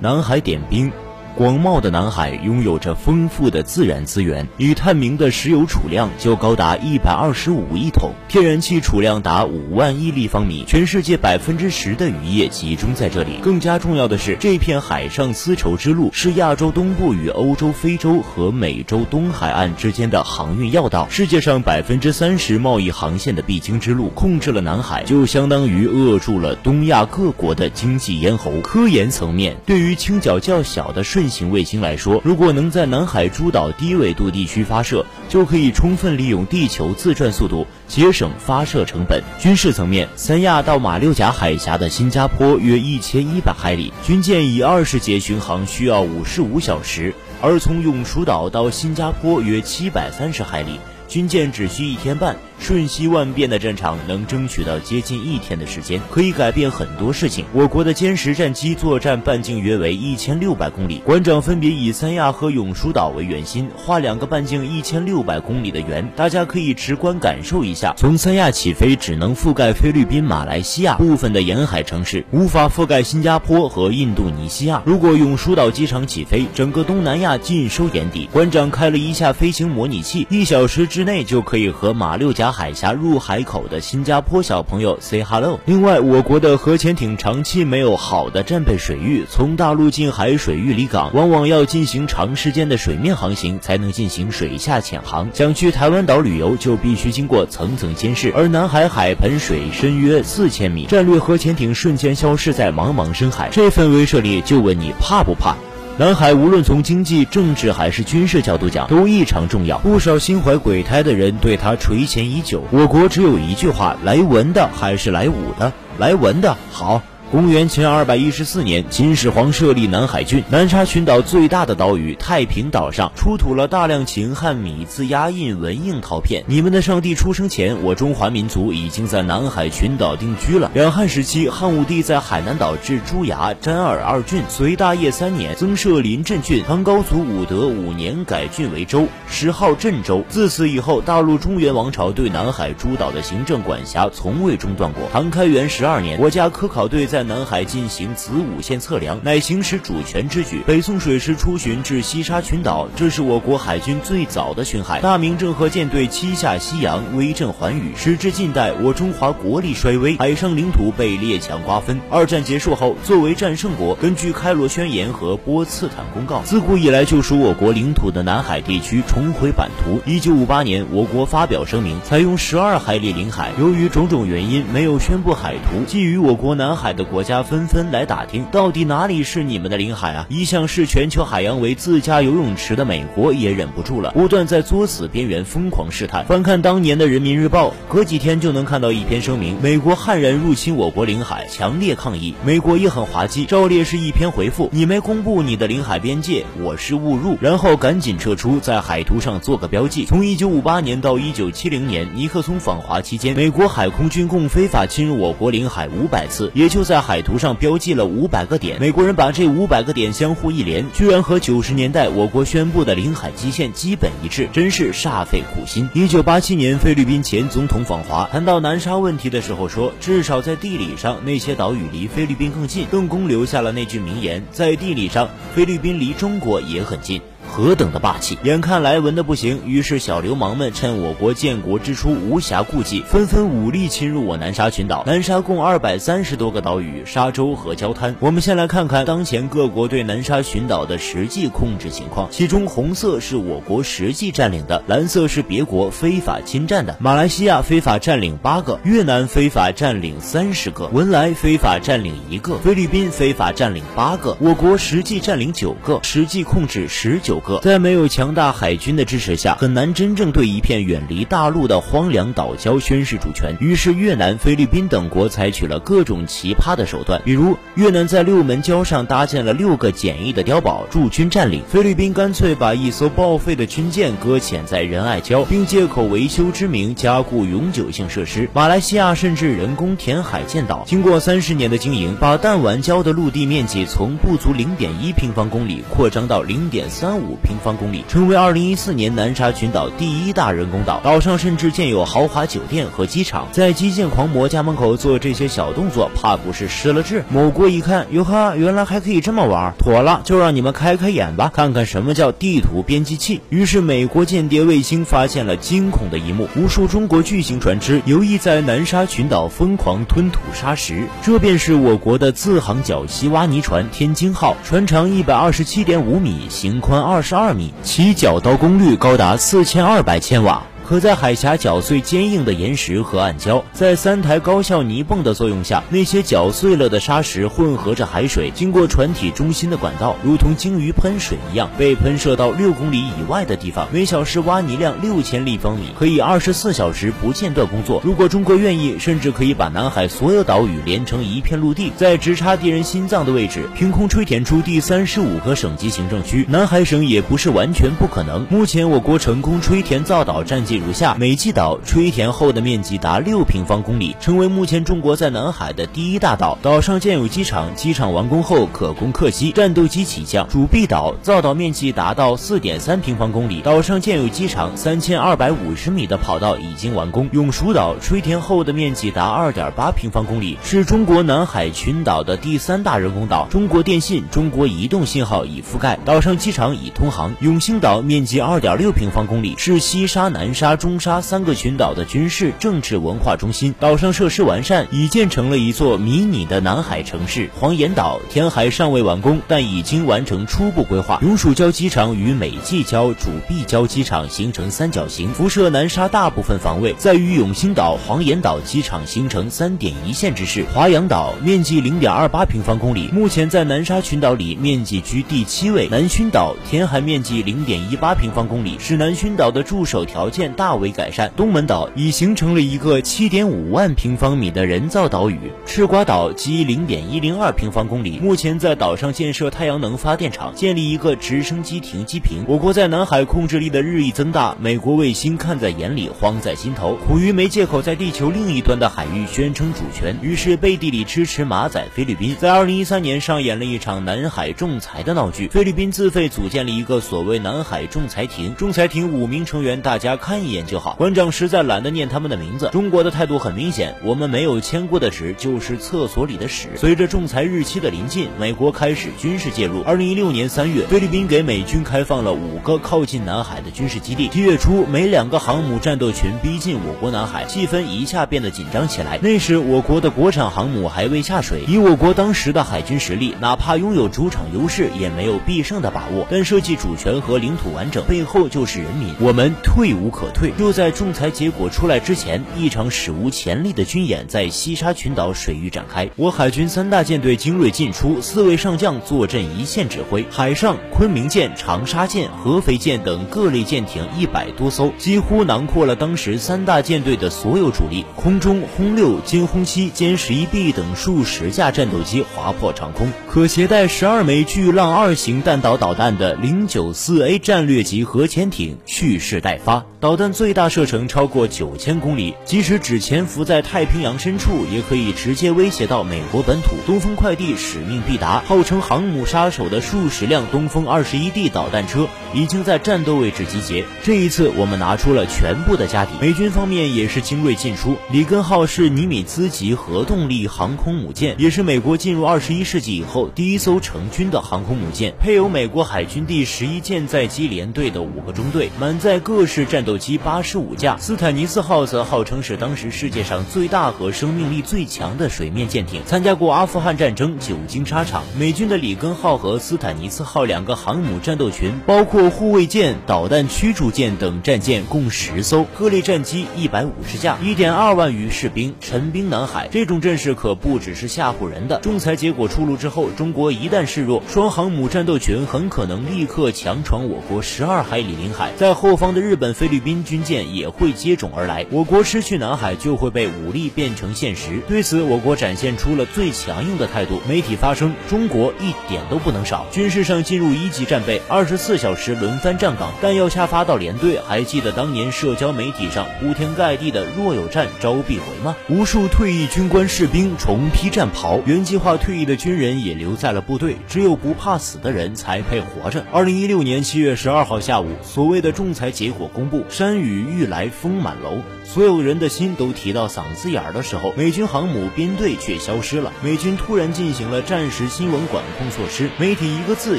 南海点兵。广袤的南海拥有着丰富的自然资源，已探明的石油储量就高达一百二十五亿桶，天然气储量达五万亿立方米，全世界百分之十的渔业集中在这里。更加重要的是，这片海上丝绸之路是亚洲东部与欧洲、非洲和美洲东海岸之间的航运要道，世界上百分之三十贸易航线的必经之路。控制了南海，就相当于扼住了东亚各国的经济咽喉。科研层面，对于倾角较小的顺型卫星来说，如果能在南海诸岛低纬度地区发射，就可以充分利用地球自转速度，节省发射成本。军事层面，三亚到马六甲海峡的新加坡约一千一百海里，军舰以二十节巡航需要五十五小时；而从永暑岛到新加坡约七百三十海里，军舰只需一天半。瞬息万变的战场能争取到接近一天的时间，可以改变很多事情。我国的歼十战机作战半径约为一千六百公里，馆长分别以三亚和永暑岛为圆心，画两个半径一千六百公里的圆，大家可以直观感受一下。从三亚起飞，只能覆盖菲律宾、马来西亚部分的沿海城市，无法覆盖新加坡和印度尼西亚。如果永暑岛机场起飞，整个东南亚尽收眼底。馆长开了一下飞行模拟器，一小时之内就可以和马六甲。海峡入海口的新加坡小朋友 say hello。另外，我国的核潜艇长期没有好的战备水域，从大陆进海水域离港，往往要进行长时间的水面航行才能进行水下潜航。想去台湾岛旅游，就必须经过层层监视。而南海海盆水深约四千米，战略核潜艇瞬间消失在茫茫深海，这份威慑力，就问你怕不怕？南海无论从经济、政治还是军事角度讲，都异常重要。不少心怀鬼胎的人对他垂涎已久。我国只有一句话：来文的还是来武的？来文的好。公元前二百一十四年，秦始皇设立南海郡，南沙群岛最大的岛屿太平岛上出土了大量秦汉米字压印文印陶片。你们的上帝出生前，我中华民族已经在南海群岛定居了。两汉时期，汉武帝在海南岛置朱崖、詹尔二郡，隋大业三年增设临镇郡。唐高祖武德五年改郡为州，谥号镇州。自此以后，大陆中原王朝对南海诸岛的行政管辖从未中断过。唐开元十二年，国家科考队在在南海进行子午线测量，乃行使主权之举。北宋水师出巡至西沙群岛，这是我国海军最早的巡海。大明郑和舰队七下西洋，威震寰宇。时至近代，我中华国力衰微，海上领土被列强瓜分。二战结束后，作为战胜国，根据开罗宣言和波茨坦公告，自古以来就属我国领土的南海地区重回版图。一九五八年，我国发表声明，采用十二海里领海。由于种种原因，没有宣布海图。基于我国南海的。国家纷纷来打听，到底哪里是你们的领海啊？一向视全球海洋为自家游泳池的美国也忍不住了，不断在作死边缘疯狂试探。翻看当年的《人民日报》，隔几天就能看到一篇声明：美国悍然入侵我国领海，强烈抗议。美国也很滑稽，照例是一篇回复：你没公布你的领海边界，我是误入，然后赶紧撤出，在海图上做个标记。从1958年到1970年，尼克松访华期间，美国海空军共非法侵入我国领海五百次，也就在。海图上标记了五百个点，美国人把这五百个点相互一连，居然和九十年代我国宣布的领海基线基本一致，真是煞费苦心。一九八七年，菲律宾前总统访华，谈到南沙问题的时候说，至少在地理上，那些岛屿离菲律宾更近。邓公留下了那句名言，在地理上，菲律宾离中国也很近。何等的霸气！眼看来文的不行，于是小流氓们趁我国建国之初无暇顾忌，纷纷武力侵入我南沙群岛。南沙共二百三十多个岛屿、沙洲和礁滩。我们先来看看当前各国对南沙群岛的实际控制情况。其中，红色是我国实际占领的，蓝色是别国非法侵占的。马来西亚非法占领八个，越南非法占领三十个，文莱非法占领一个，菲律宾非法占领八个，我国实际占领九个，实际控制十九。个在没有强大海军的支持下，很难真正对一片远离大陆的荒凉岛礁宣示主权。于是，越南、菲律宾等国采取了各种奇葩的手段，比如越南在六门礁上搭建了六个简易的碉堡驻军占领；菲律宾干脆把一艘报废的军舰搁浅在仁爱礁，并借口维修之名加固永久性设施；马来西亚甚至人工填海建岛。经过三十年的经营，把弹丸礁的陆地面积从不足零点一平方公里扩张到零点三五。五平方公里，成为二零一四年南沙群岛第一大人工岛。岛上甚至建有豪华酒店和机场。在基建狂魔家门口做这些小动作，怕不是失了智？某国一看，哟呵，原来还可以这么玩，妥了，就让你们开开眼吧，看看什么叫地图编辑器。于是，美国间谍卫星发现了惊恐的一幕：无数中国巨型船只游弋在南沙群岛，疯狂吞吐沙石。这便是我国的自航绞吸挖泥船“天津号”，船长一百二十七点五米，型宽二十二米，其绞刀功率高达四千二百千瓦。可在海峡搅碎坚硬的岩石和暗礁，在三台高效泥泵的作用下，那些搅碎了的沙石混合着海水，经过船体中心的管道，如同鲸鱼喷水一样，被喷射到六公里以外的地方。每小时挖泥量六千立方米，可以二十四小时不间断工作。如果中国愿意，甚至可以把南海所有岛屿连成一片陆地，在直插敌人心脏的位置，凭空吹填出第三十五个省级行政区。南海省也不是完全不可能。目前，我国成功吹填造岛战绩。如下：美济岛吹填后的面积达六平方公里，成为目前中国在南海的第一大岛。岛上建有机场，机场完工后可供客机、战斗机起降。主碧岛造岛面积达到四点三平方公里，岛上建有机场，三千二百五十米的跑道已经完工。永暑岛吹填后的面积达二点八平方公里，是中国南海群岛的第三大人工岛。中国电信、中国移动信号已覆盖，岛上机场已通航。永兴岛面积二点六平方公里，是西沙、南沙、中沙。三个群岛的军事、政治、文化中心，岛上设施完善，已建成了一座迷你的南海城市。黄岩岛填海尚未完工，但已经完成初步规划。永暑礁机场与美济礁、主碧礁机场形成三角形，辐射南沙大部分防卫，在与永兴岛、黄岩岛机场形成三点一线之势。华阳岛面积零点二八平方公里，目前在南沙群岛里面积居第七位。南薰岛填海面积零点一八平方公里，使南薰岛的驻守条件大为。改善东门岛已形成了一个七点五万平方米的人造岛屿，赤瓜岛积零点一零二平方公里，目前在岛上建设太阳能发电厂，建立一个直升机停机坪。我国在南海控制力的日益增大，美国卫星看在眼里，慌在心头，苦于没借口在地球另一端的海域宣称主权，于是背地里支持马仔菲律宾。在二零一三年上演了一场南海仲裁的闹剧，菲律宾自费组建了一个所谓南海仲裁庭，仲裁庭五名成员，大家看一一眼就好。馆长实在懒得念他们的名字。中国的态度很明显，我们没有签过的纸就是厕所里的屎。随着仲裁日期的临近，美国开始军事介入。二零一六年三月，菲律宾给美军开放了五个靠近南海的军事基地。七月初，每两个航母战斗群逼近我国南海，气氛一下变得紧张起来。那时，我国的国产航母还未下水，以我国当时的海军实力，哪怕拥有主场优势，也没有必胜的把握。但涉及主权和领土完整，背后就是人民，我们退无可退。退就在仲裁结果出来之前，一场史无前例的军演在西沙群岛水域展开。我海军三大舰队精锐进出，四位上将坐镇一线指挥。海上，昆明舰、长沙舰、合肥舰等各类舰艇一百多艘，几乎囊括了当时三大舰队的所有主力。空中，轰六、歼轰七、歼十一 B 等数十架战斗机划破长空，可携带十二枚巨浪二型弹道导弹的零九四 A 战略级核潜艇蓄势待发，导弹最大。射程超过九千公里，即使只潜伏在太平洋深处，也可以直接威胁到美国本土。东风快递使命必达，号称航母杀手的数十辆东风二十一 D 导弹车已经在战斗位置集结。这一次，我们拿出了全部的家底。美军方面也是精锐尽出。里根号是尼米兹级核动力航空母舰，也是美国进入二十一世纪以后第一艘成军的航空母舰，配有美国海军第十一舰载机联队的五个中队，满载各式战斗机八十。五架斯坦尼斯号则号称是当时世界上最大和生命力最强的水面舰艇，参加过阿富汗战争，久经沙场。美军的里根号和斯坦尼斯号两个航母战斗群，包括护卫舰、导弹驱逐舰等战舰共十艘，各类战机一百五十架，一点二万余士兵陈兵南海。这种阵势可不只是吓唬人的。仲裁结果出炉之后，中国一旦示弱，双航母战斗群很可能立刻强闯我国十二海里领海，在后方的日本、菲律宾。军舰也会接踵而来，我国失去南海就会被武力变成现实。对此，我国展现出了最强硬的态度，媒体发声，中国一点都不能少。军事上进入一级战备，二十四小时轮番站岗，弹药下发到连队。还记得当年社交媒体上铺天盖地的“若有战，招必回”吗？无数退役军官士兵重披战袍，原计划退役的军人也留在了部队，只有不怕死的人才配活着。二零一六年七月十二号下午，所谓的仲裁结果公布，山雨欲来风满楼，所有人的心都提到嗓子眼儿的时候，美军航母编队却消失了。美军突然进行了战时新闻管控措施，媒体一个字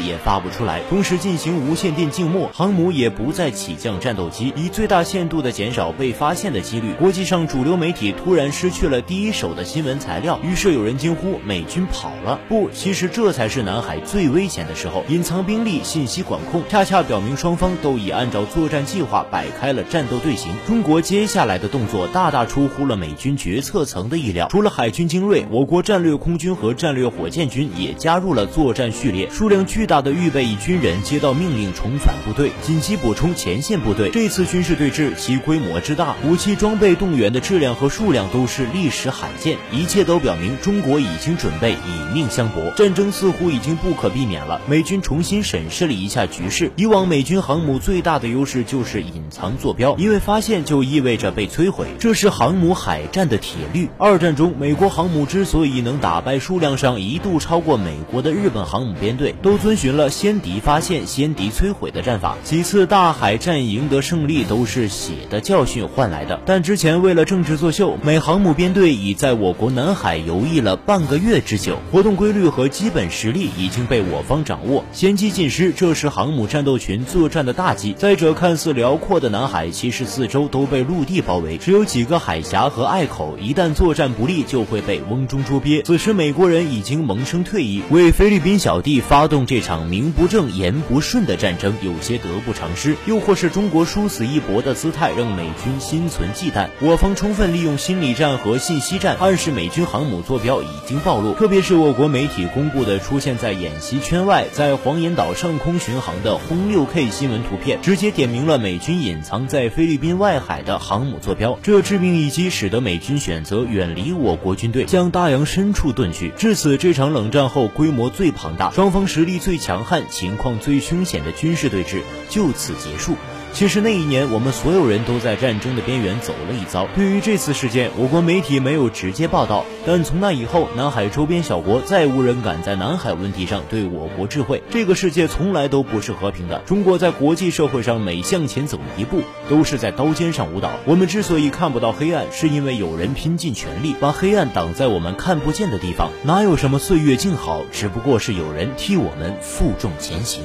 也发不出来，同时进行无线电静默，航母也不再起降战斗机，以最大限度的减少被发现的几率。国际上主流媒体突然失去了第一手的新闻材料，于是有人惊呼美军跑了。不，其实这才是南海最危险的时候，隐藏兵力，信息管控，恰恰表明双方都已按照作战计划摆开了战斗队形。中国接下来的动作大大出乎了美军决策层的意料，除了海军精锐，我国战略空军和战略火箭军也加入了作战序列，数量巨大的预备役军人接到命令重返部队，紧急补充前线部队。这次军事对峙其规模之大，武器装备动员的质量和数量都是历史罕见，一切都表明中国已经准备以命相搏，战争似乎已经不可避免了。美军重新审视了一下局势，以往美军航母最大的优势就是隐藏作坐标，因为发现就意味着被摧毁，这是航母海战的铁律。二战中，美国航母之所以能打败数量上一度超过美国的日本航母编队，都遵循了先敌发现、先敌摧毁的战法。几次大海战赢得胜利都是血的教训换来的。但之前为了政治作秀，美航母编队已在我国南海游弋了半个月之久，活动规律和基本实力已经被我方掌握，先机尽失，这是航母战斗群作战的大忌。再者，看似辽阔的南海，海其实四周都被陆地包围，只有几个海峡和隘口，一旦作战不利，就会被瓮中捉鳖。此时，美国人已经萌生退意，为菲律宾小弟发动这场名不正言不顺的战争，有些得不偿失。又或是中国殊死一搏的姿态，让美军心存忌惮。我方充分利用心理战和信息战，暗示美军航母坐标已经暴露。特别是我国媒体公布的出现在演习圈外，在黄岩岛上空巡航的轰六 K 新闻图片，直接点明了美军隐藏在菲律宾外海的航母坐标。这致命一击使得美军选择远离我国军队，向大洋深处遁去。至此，这场冷战后规模最庞大、双方实力最强悍、情况最凶险的军事对峙就此结束。其实那一年，我们所有人都在战争的边缘走了一遭。对于这次事件，我国媒体没有直接报道，但从那以后，南海周边小国再无人敢在南海问题上对我国智慧。这个世界从来都不是和平的，中国在国际社会上每向前走一步，都是在刀尖上舞蹈。我们之所以看不到黑暗，是因为有人拼尽全力把黑暗挡在我们看不见的地方。哪有什么岁月静好，只不过是有人替我们负重前行。